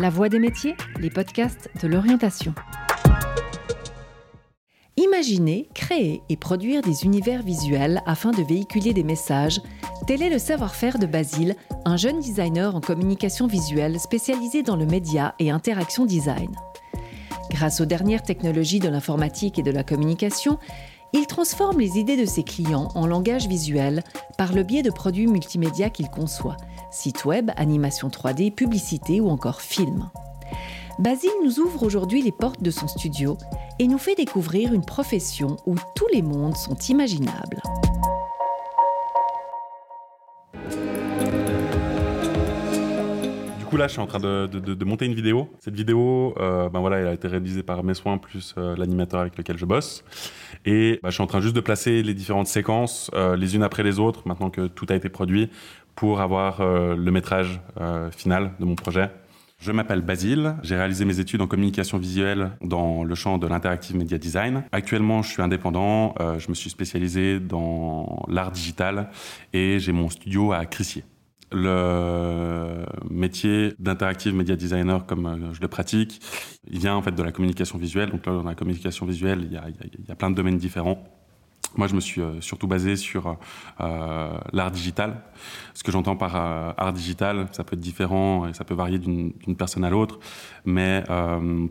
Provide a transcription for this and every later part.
La Voix des métiers, les podcasts de l'orientation. Imaginer, créer et produire des univers visuels afin de véhiculer des messages, tel est le savoir-faire de Basile, un jeune designer en communication visuelle spécialisé dans le média et interaction design. Grâce aux dernières technologies de l'informatique et de la communication, il transforme les idées de ses clients en langage visuel par le biais de produits multimédia qu'il conçoit, sites web, animation 3D, publicité ou encore film. Basile nous ouvre aujourd'hui les portes de son studio et nous fait découvrir une profession où tous les mondes sont imaginables. Du coup, là, je suis en train de, monter une vidéo. Cette vidéo, euh, ben voilà, elle a été réalisée par mes soins plus euh, l'animateur avec lequel je bosse. Et ben, je suis en train juste de placer les différentes séquences euh, les unes après les autres, maintenant que tout a été produit, pour avoir le métrage final de mon projet. Je m'appelle Basile, j'ai réalisé mes études en communication visuelle dans le champ de l'interactive media design. Actuellement, je suis indépendant, je me suis spécialisé dans l'art digital et j'ai mon studio à Crissier le métier d'interactive media designer comme euh, je le pratique, il vient en fait de la communication visuelle. Donc dans la communication visuelle, il y a plein de domaines différents. Moi, je me suis euh, surtout basé sur euh, l'art digital. Ce que j'entends par art digital, ça peut être différent et ça peut varier d'une personne à l'autre. Mais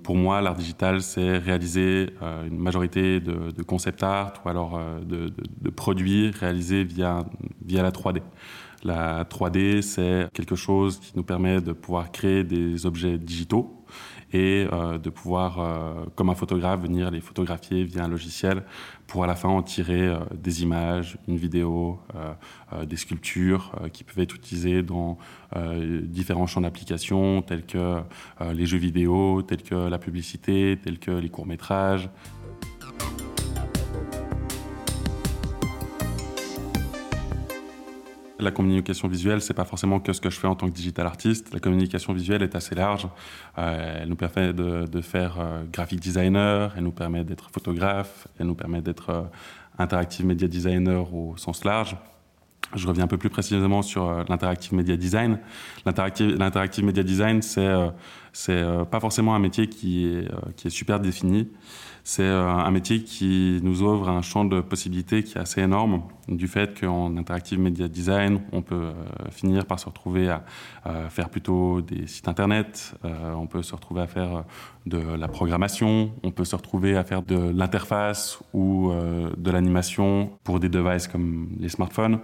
pour moi, l'art digital, c'est réaliser une majorité de, de, concept art ou alors de, de, de produits réalisés via, via la 3D. La 3D, c'est quelque chose qui nous permet de pouvoir créer des objets digitaux et euh, de pouvoir, euh, comme un photographe, venir les photographier via un logiciel pour à la fin en tirer euh, des images, une vidéo, des sculptures qui peuvent être utilisées dans différents champs d'application tels que les jeux vidéo, tels que la publicité, tels que les courts-métrages, La communication visuelle, c'est pas forcément que ce que je fais en tant que digital artiste. La communication visuelle est assez large. Euh, elle nous permet de, faire euh, graphic designer, elle nous permet d'être photographe, elle nous permet d'être euh, interactive media designer au sens large. Je reviens un peu plus précisément sur l'interactive media design. L'interactive media design, c'est c'est pas forcément un métier qui est, qui est super défini. C'est un métier qui nous ouvre un champ de possibilités qui est assez énorme du fait qu'en interactive media design, on peut euh, finir par se retrouver à, faire plutôt des sites internet, euh, on peut se retrouver à faire de la programmation, on peut se retrouver à faire de l'interface ou euh, de l'animation pour des devices comme les smartphones.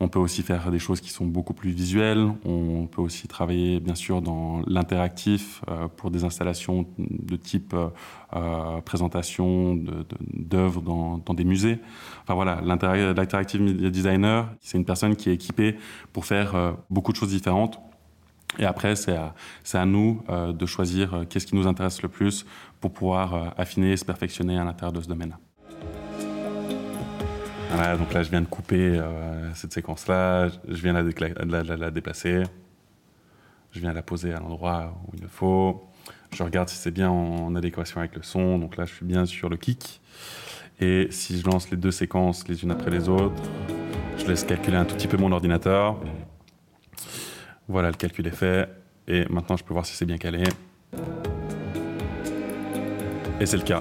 On peut aussi faire des choses qui sont beaucoup plus visuelles. On peut aussi travailler bien sûr dans l'interactif pour des installations de type présentation d'œuvres dans, des musées. Enfin voilà, l'interactif Interactive Designer, c'est une personne qui est équipée pour faire euh, beaucoup de choses différentes. Et après, c'est à, nous euh, de choisir euh, qu'est-ce qui nous intéresse le plus pour pouvoir affiner et se perfectionner à l'intérieur de ce domaine-là. Voilà, donc là, je viens de couper cette séquence-là, je viens de la, déplacer, je viens la poser à l'endroit où il le faut. Je regarde si c'est bien en adéquation avec le son. Donc là, je suis bien sur le kick. Et si je lance les deux séquences les unes après les autres, je laisse calculer un tout petit peu mon ordinateur. Voilà, le calcul est fait. Et maintenant, je peux voir si c'est bien calé. Et c'est le cas.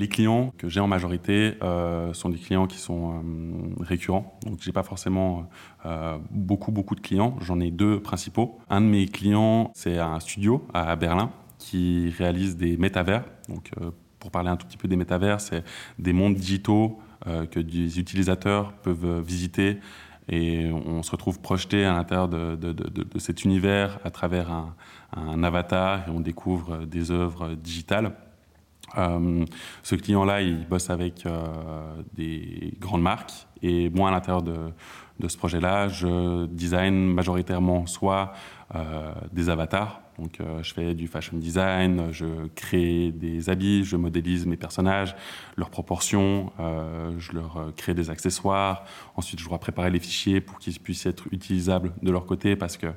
Les clients que j'ai en majorité euh, sont des clients qui sont euh, récurrents. Donc, j'ai pas forcément euh, beaucoup, beaucoup de clients. J'en ai deux principaux. Un de mes clients, c'est un studio à Berlin qui réalise des métavers. Donc, pour parler un tout petit peu des métavers, c'est des mondes digitaux que des utilisateurs peuvent visiter et on se retrouve projeté à l'intérieur de, cet univers à travers un, avatar et on découvre des œuvres digitales. Euh, ce client-là, il bosse avec euh, des grandes marques et moi, à l'intérieur de, ce projet-là, je design majoritairement soit des avatars, donc, euh, je fais du fashion design, je crée des habits, je modélise mes personnages, leurs proportions, euh, je leur euh, crée des accessoires. Ensuite, je dois préparer les fichiers pour qu'ils puissent être utilisables de leur côté parce que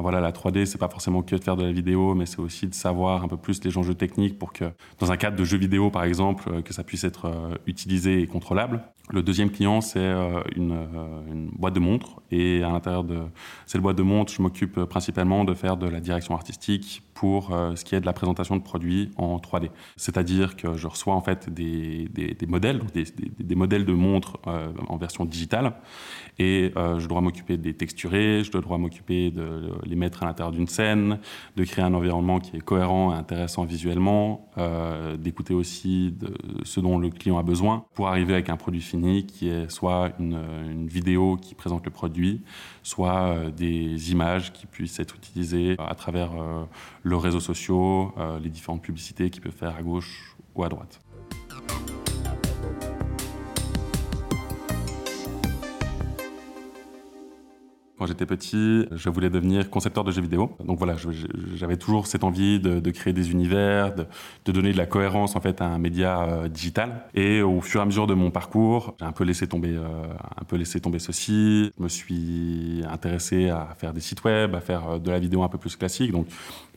voilà, la 3D, c'est pas forcément que de faire de la vidéo, mais c'est aussi de savoir un peu plus les enjeux techniques pour que, dans un cadre de jeu vidéo par exemple, que ça puisse être utilisé et contrôlable. Le deuxième client, c'est une, une, boîte de montres. Et à l'intérieur de cette boîte de montres, je m'occupe principalement de faire de la direction artistique pour ce qui est de la présentation de produits en 3D. C'est-à-dire que je reçois en fait des, des, des modèles, des, des, modèles de montres en version digitale. Et je dois m'occuper de les texturer, je dois m'occuper de les mettre à l'intérieur d'une scène, de créer un environnement qui est cohérent et intéressant visuellement, euh, d'écouter aussi ce dont le client a besoin pour arriver avec un produit fini qui est soit une, vidéo qui présente le produit, soit euh, des images qui puissent être utilisées à travers euh, le réseaux sociaux, euh, les différentes publicités qu'il peut faire à gauche ou à droite. Quand j'étais petit, je voulais devenir concepteur de jeux vidéo. Donc voilà, j'avais toujours cette envie de, créer des univers, de, donner de la cohérence en fait à un média euh, digital. Et au fur et à mesure de mon parcours, j'ai un peu laissé tomber, euh, un peu laissé tomber ceci. Je me suis intéressé à faire des sites web, à faire euh, de la vidéo un peu plus classique. Donc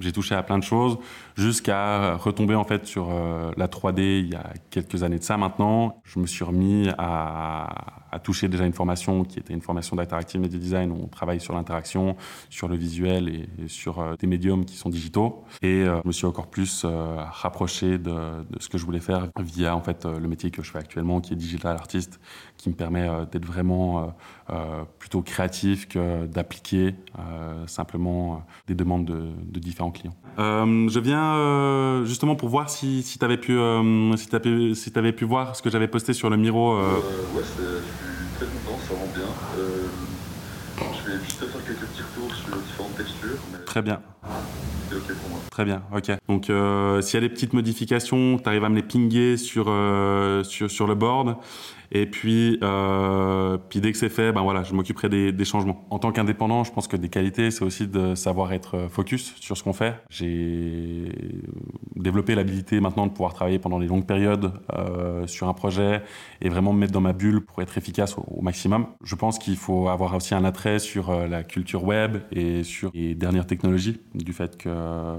j'ai touché à plein de choses jusqu'à retomber en fait sur la 3D il y a quelques années de ça maintenant. Je me suis remis à, à toucher déjà une formation qui était une formation d'interactive media design où on travaille sur l'interaction, sur le visuel et, et sur euh, des médiums qui sont digitaux. Et euh, je me suis encore plus euh, rapproché de, de, ce que je voulais faire via en fait le métier que je fais actuellement qui est digital artist qui me permet d'être vraiment plutôt créatif que d'appliquer simplement des demandes de, de différents clients. Euh, je viens euh, justement pour voir si, si tu avais, pu, euh, si avais, si avais pu voir ce que j'avais posté sur le Miro. Euh... ouais, content, ça rend bien. je vais juste faire quelques petits retours sur différentes textures. Mais... Très bien. Très bien, ok. Donc s'il y a des petites modifications, tu arrives à me les pinguer sur, sur, sur le board. Et puis, euh, puis dès que c'est fait, ben voilà, je m'occuperai des, changements. En tant qu'indépendant, je pense que des qualités, c'est aussi de savoir être focus sur ce qu'on fait. J'ai développé l'habilité maintenant de pouvoir travailler pendant des longues périodes euh, sur un projet et vraiment me mettre dans ma bulle pour être efficace au, au maximum. Je pense qu'il faut avoir aussi un attrait sur euh, la culture web et sur les dernières technologies, du fait que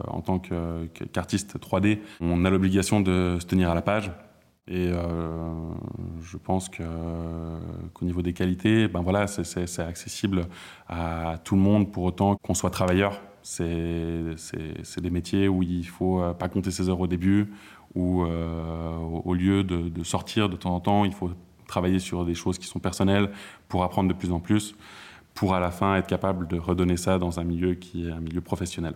en tant qu'artiste 3D, on a l'obligation de se tenir à la page et euh, je pense qu'au niveau des qualités, ben voilà, c'est accessible à tout le monde pour autant qu'on soit travailleur. C'est des métiers où il faut euh, pas compter ses heures au début, où euh, au lieu de, sortir de temps en temps, il faut travailler sur des choses qui sont personnelles pour apprendre de plus en plus, pour à la fin être capable de redonner ça dans un milieu qui est un milieu professionnel.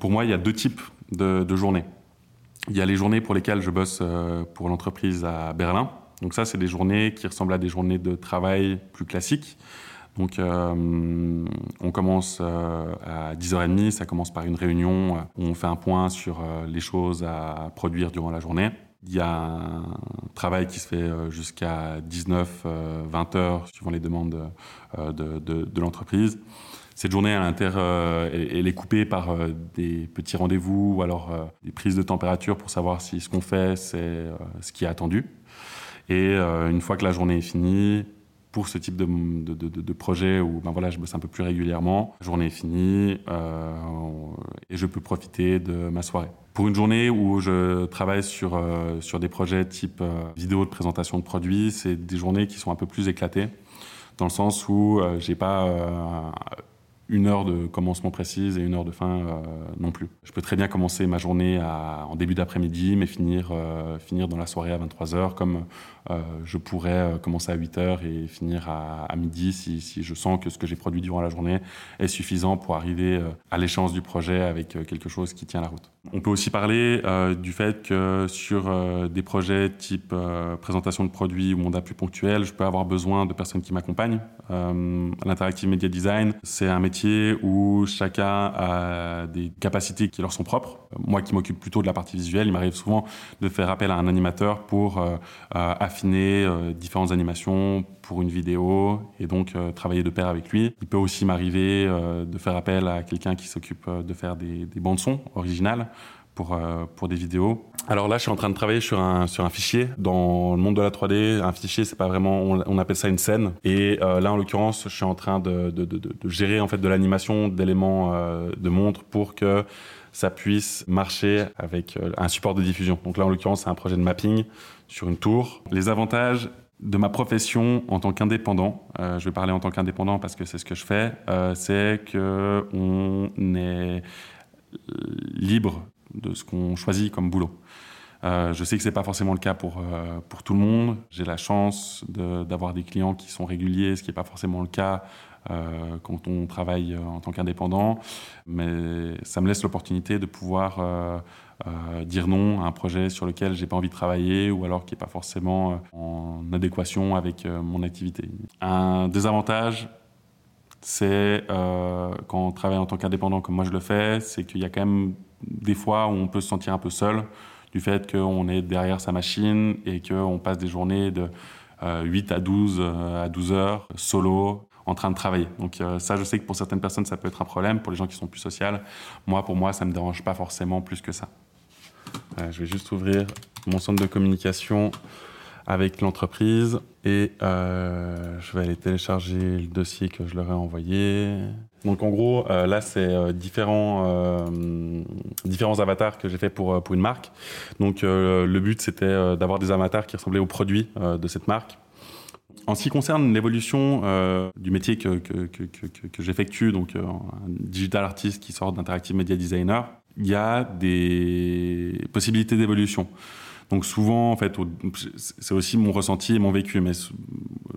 Pour moi, il y a deux types de, journées. Il y a les journées pour lesquelles je bosse euh, pour l'entreprise à Berlin. Donc ça, c'est des journées qui ressemblent à des journées de travail plus classiques. Donc euh, on commence euh, à 10h30, ça commence par une réunion où on fait un point sur euh, les choses à produire durant la journée. Il y a un travail qui se fait jusqu'à 19, 20 heures, suivant les demandes de, de, de l'entreprise cette journée euh, elle, est coupée par euh, des petits rendez-vous ou alors euh, des prises de température pour savoir si ce qu'on fait, c'est ce qui est attendu. Et une fois que la journée est finie, pour ce type de projet où ben voilà, je bosse un peu plus régulièrement, la journée est finie et je peux profiter de ma soirée. Pour une journée où je travaille sur, sur des projets type vidéo de présentation de produits, c'est des journées qui sont un peu plus éclatées dans le sens où j'ai pas une heure de commencement précise et une heure de fin euh, non plus. Je peux très bien commencer ma journée en début d'après-midi, mais finir, euh, finir dans la soirée à 23h, comme euh, je pourrais commencer à 8h et finir à, midi si, si, je sens que ce que j'ai produit durant la journée est suffisant pour arriver à l'échéance du projet avec quelque chose qui tient la route. On peut aussi parler du fait que sur des projets type présentation de produits ou mandat plus ponctuel, je peux avoir besoin de personnes qui m'accompagnent. L'interactive media design, c'est un métier où chacun a des capacités qui leur sont propres. Moi qui m'occupe plutôt de la partie visuelle, il m'arrive souvent de faire appel à un animateur pour euh, affiner euh, différentes animations pour une vidéo et donc euh, travailler de pair avec lui. Il peut aussi m'arriver de faire appel à quelqu'un qui s'occupe de faire des, des bandes son originales pour, pour des vidéos. Alors là, je suis en train de travailler sur un, sur un fichier. Dans le monde de la 3D, un fichier, c'est pas vraiment, on, appelle ça une scène. Et là, en l'occurrence, je suis en train de, de, de, gérer en fait de l'animation d'éléments de montre pour que ça puisse marcher avec un support de diffusion. Donc là, en l'occurrence, c'est un projet de mapping sur une tour. Les avantages, de ma profession en tant qu'indépendant, euh, je vais parler en tant qu'indépendant parce que c'est ce que je fais, euh, c'est que on est libre de ce qu'on choisit comme boulot. Euh, je sais que c'est pas forcément le cas pour euh, pour tout le monde. J'ai la chance d'avoir des clients qui sont réguliers, ce qui n'est pas forcément le cas euh, quand on travaille en tant qu'indépendant. Mais ça me laisse l'opportunité de pouvoir dire non à un projet sur lequel j'ai pas envie de travailler ou alors qui est pas forcément en adéquation avec mon activité. Un désavantage, c'est quand on travaille en tant qu'indépendant comme moi je le fais, c'est qu'il y a quand même des fois où on peut se sentir un peu seul du fait qu'on est derrière sa machine et qu'on passe des journées de 8 à 12 à 12 heures solo en train de travailler. Donc ça, je sais que pour certaines personnes, ça peut être un problème, pour les gens qui sont plus sociales. Moi, pour moi, ça me dérange pas forcément plus que ça. Euh, je vais juste ouvrir mon centre de communication avec l'entreprise et euh, je vais aller télécharger le dossier que je leur ai envoyé. Donc en gros, euh, là c'est différents différents avatars que j'ai fait pour pour une marque. Donc le but c'était d'avoir des avatars qui ressemblaient aux produits de cette marque. En ce qui concerne l'évolution du métier que, que, que, que j'effectue, donc un digital artist qui sort d'Interactive Media Designer, il y a des possibilités d'évolution. Donc souvent, en fait, c'est aussi mon ressenti et mon vécu. Mais,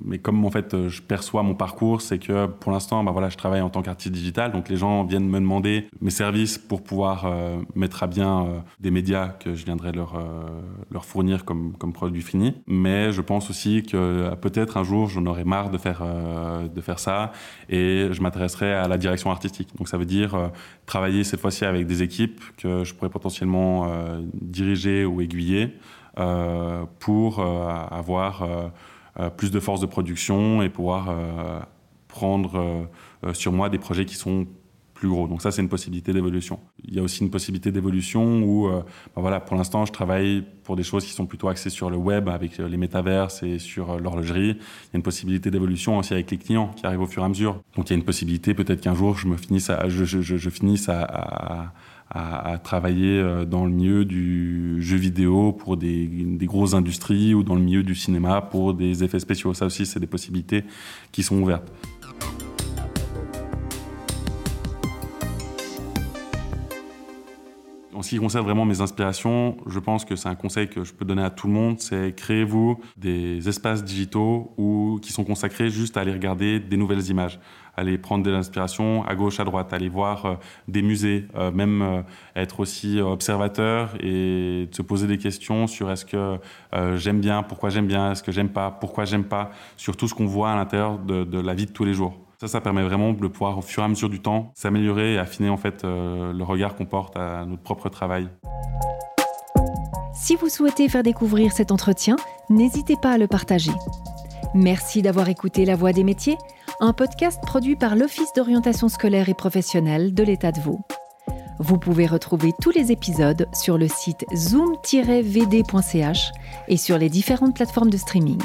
mais comme en fait, je perçois mon parcours, c'est que pour l'instant, bah voilà, je travaille en tant qu'artiste digital. Donc les gens viennent me demander mes services pour pouvoir euh, mettre à bien euh, des médias que je viendrai leur euh, leur fournir comme comme produit fini. Mais je pense aussi que peut-être un jour, j'en aurai marre de faire de faire ça et je m'intéresserai à la direction artistique. Donc ça veut dire travailler cette fois-ci avec des équipes que je pourrais potentiellement diriger ou aiguiller euh, pour euh, avoir euh, plus de force de production et pouvoir prendre sur moi des projets qui sont plus gros. Donc ça, c'est une possibilité d'évolution. Il y a aussi une possibilité d'évolution où, bah voilà, pour l'instant, je travaille pour des choses qui sont plutôt axées sur le web, avec les métaverses et sur l'horlogerie. Il y a une possibilité d'évolution aussi avec les clients qui arrivent au fur et à mesure. Donc il y a une possibilité, peut-être qu'un jour, je finisse à, travailler euh, dans le milieu du jeu vidéo pour des, grosses industries ou dans le milieu du cinéma pour des effets spéciaux. Ça aussi, c'est des possibilités qui sont ouvertes. Ce qui concerne vraiment mes inspirations, je pense que c'est un conseil que je peux donner à tout le monde, c'est créez-vous des espaces digitaux qui sont consacrés juste à aller regarder des nouvelles images aller prendre de l'inspiration à gauche, à droite, aller voir euh, des musées, euh, même euh, être aussi observateur et se poser des questions sur est-ce que j'aime bien, pourquoi j'aime bien, est-ce que j'aime pas, pourquoi j'aime pas, sur tout ce qu'on voit à l'intérieur de, de, la vie de tous les jours. Ça, permet vraiment de pouvoir, au fur et à mesure du temps, s'améliorer et affiner fait le regard qu'on porte à notre propre travail. Si vous souhaitez faire découvrir cet entretien, n'hésitez pas à le partager. Merci d'avoir écouté La Voix des métiers un podcast produit par l'Office d'orientation scolaire et professionnelle de l'État de Vaud. Vous pouvez retrouver tous les épisodes sur le site zoom-vd.ch et sur les différentes plateformes de streaming.